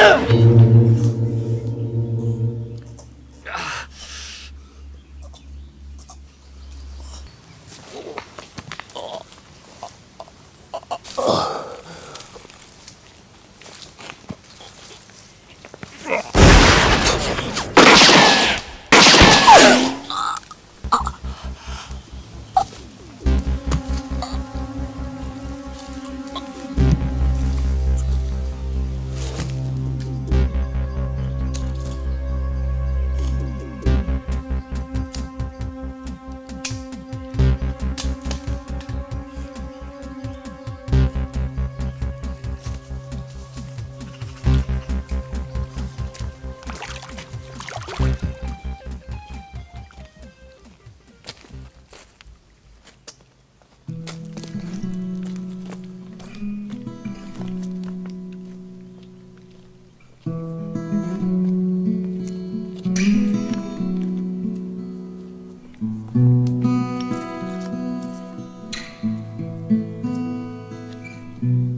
Boom! Mm-hmm.